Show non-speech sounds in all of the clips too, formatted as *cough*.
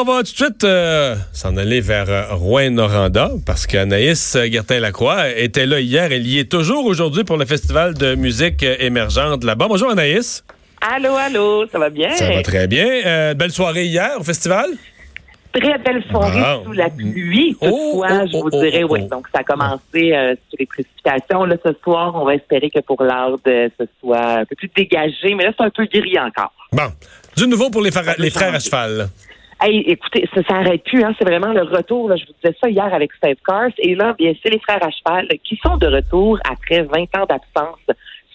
On va tout de suite euh, s'en aller vers euh, Rouen-Noranda parce qu'Anaïs Gertin-Lacroix était là hier. Elle y est toujours aujourd'hui pour le Festival de musique émergente là-bas. Bonjour Anaïs. Allô, allô, ça va bien? Ça va très bien. Euh, belle soirée hier au festival? Très belle soirée sous la pluie. Oh, Toutefois, oh, je vous oh, dirais, oh, oui. oh. Donc, ça a commencé euh, sur les précipitations. Là, ce soir, on va espérer que pour l'heure, de- ce soit un peu plus dégagé. Mais là, c'est un peu gris encore. Bon. Du nouveau pour les frères à cheval. Hey, écoutez, ça s'arrête plus. Hein. C'est vraiment le retour. Là. Je vous disais ça hier avec Steve Cars. Et là, bien, c'est les frères à cheval qui sont de retour après 20 ans d'absence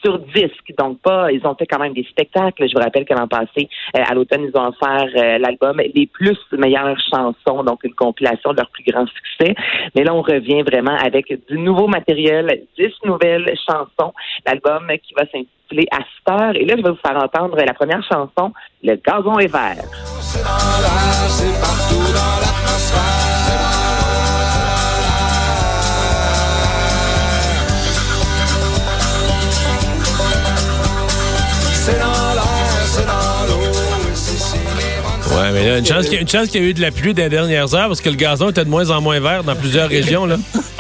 sur disque. Donc, pas, ils ont fait quand même des spectacles. Je vous rappelle que l'an passé, euh, à l'automne, ils ont offert euh, l'album Les plus meilleures chansons, donc une compilation de leurs plus grands succès. Mais là, on revient vraiment avec du nouveau matériel, 10 nouvelles chansons. L'album qui va s'intituler À cette heure. Et là, je vais vous faire entendre la première chanson, Le gazon est vert. C'est dans c'est partout dans l'atmosphère. C'est dans l'air, c'est dans l'eau, et c'est si les Ouais, mais là, une chance qu'il y, a- une chance qu'il y a eu de la pluie des dernières heures parce que le gazon était de moins en moins vert dans plusieurs régions. Là. *laughs*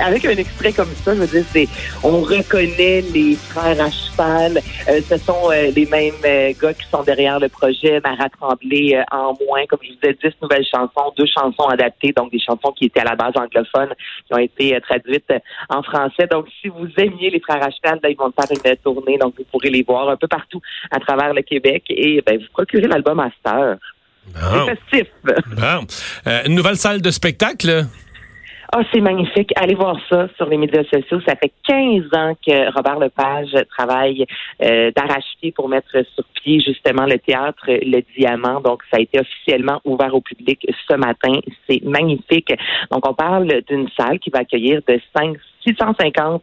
Avec un extrait comme ça, je veux dire, c'est on reconnaît les frères à cheval. Euh, ce sont euh, les mêmes euh, gars qui sont derrière le projet. Marat Tremblay euh, en moins, comme je vous disais, 10 nouvelles chansons, deux chansons adaptées, donc des chansons qui étaient à la base anglophones, qui ont été traduites en français. Donc, si vous aimiez les frères à cheval, là, ils vont faire une tournée, donc vous pourrez les voir un peu partout à travers le Québec et ben, vous procurez l'album à cette heure. Bon. C'est festif. Bon. Euh, une nouvelle salle de spectacle? Ah, c'est magnifique. Allez voir ça sur les médias sociaux. Ça fait 15 ans que Robert Lepage travaille euh, d'arrache-pied pour mettre sur pied justement le théâtre Le Diamant. Donc, ça a été officiellement ouvert au public ce matin. C'est magnifique. Donc, on parle d'une salle qui va accueillir de 5 650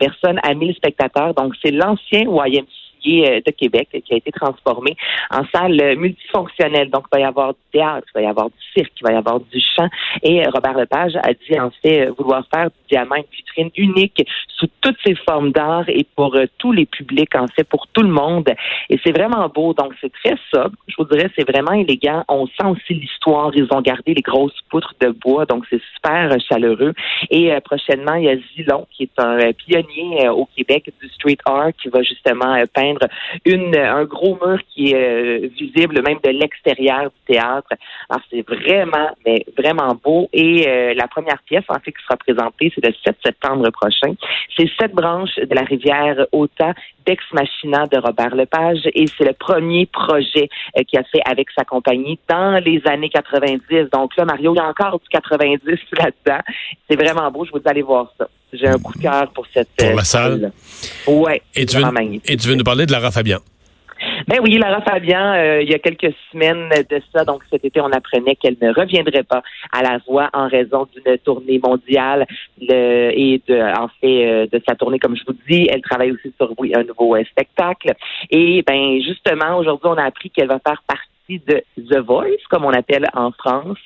personnes à 1000 spectateurs. Donc, c'est l'ancien YMCA euh, de Québec qui a été transformé en salle multifonctionnelle. Donc, il va y avoir du théâtre, il va y avoir du cirque, il va y avoir du chant. Et euh, Robert Lepage a dit en fait euh, vouloir faire du diamant une vitrine unique sous toutes ses formes d'art et pour tous les publics, en fait, pour tout le monde. Et c'est vraiment beau. Donc, c'est très sobre. Je vous dirais, c'est vraiment élégant. On sent aussi l'histoire. Ils ont gardé les grosses poutres de bois. Donc, c'est super chaleureux. Et prochainement, il y a Zilon, qui est un pionnier au Québec du street art, qui va justement euh, une, un gros mur qui est euh, visible même de l'extérieur du théâtre. Alors, c'est vraiment, mais vraiment beau. Et euh, la première pièce, en fait, qui sera présentée, c'est le 7 septembre prochain. C'est Sept branches de la rivière Ota d'Ex Machina de Robert Lepage. Et c'est le premier projet euh, qu'il a fait avec sa compagnie dans les années 90. Donc là, Mario, il y a encore du 90 là-dedans. C'est vraiment beau. Je vous dis, allez voir ça. J'ai un coup de cœur pour cette Pour euh, la salle? salle-là. Ouais. Et tu, veux, magnifique. et tu veux nous parler de Lara Fabian? Ben oui, Lara Fabian, euh, il y a quelques semaines de ça, donc cet été, on apprenait qu'elle ne reviendrait pas à la voix en raison d'une tournée mondiale le- et de, en fait euh, de sa tournée, comme je vous dis. Elle travaille aussi sur oui, un nouveau euh, spectacle. Et ben justement, aujourd'hui, on a appris qu'elle va faire partie de The Voice, comme on appelle en France.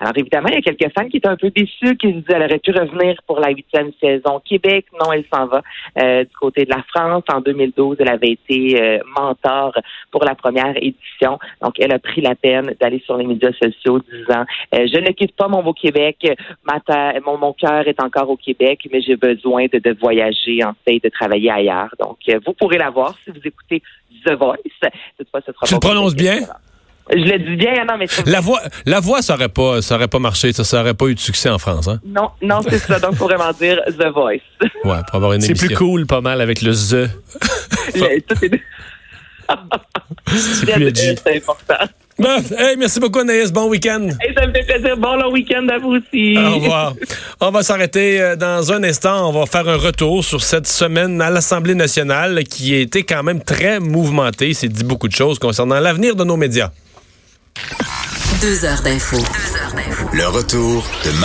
Alors évidemment, il y a quelques fans qui étaient un peu déçus, qui se disaient qu'elle aurait pu revenir pour la huitième saison Québec. Non, elle s'en va euh, du côté de la France. En 2012, elle avait été euh, mentor pour la première édition. Donc, elle a pris la peine d'aller sur les médias sociaux disant euh, Je ne quitte pas mon beau Québec. Ma terre- mon, mon cœur est encore au Québec, mais j'ai besoin de, de voyager, en fait, de travailler ailleurs. Donc, euh, vous pourrez la voir si vous écoutez The Voice. Toutefois, ce sera Tu le prononces bien? Je le dis bien, non, mais c'est- La voix, la voix, ça aurait pas, ça aurait pas marché, ça, ça aurait pas eu de succès en France, hein? non, non, c'est ça. Donc, faut vraiment dire The Voice. Ouais, pour avoir une C'est émission. plus cool, pas mal, avec le The. Le- tout est- C'est plus. C'est important. Bon, hey, merci beaucoup, Anaïs. Bon week-end. Et ça me fait plaisir. Bon long week-end à vous aussi. Au revoir. On va s'arrêter euh, dans un instant. On va faire un retour sur cette semaine à l'Assemblée nationale qui a été quand même très mouvementée. C'est dit beaucoup de choses concernant l'avenir de nos médias. Deux heures d'info. Le retour de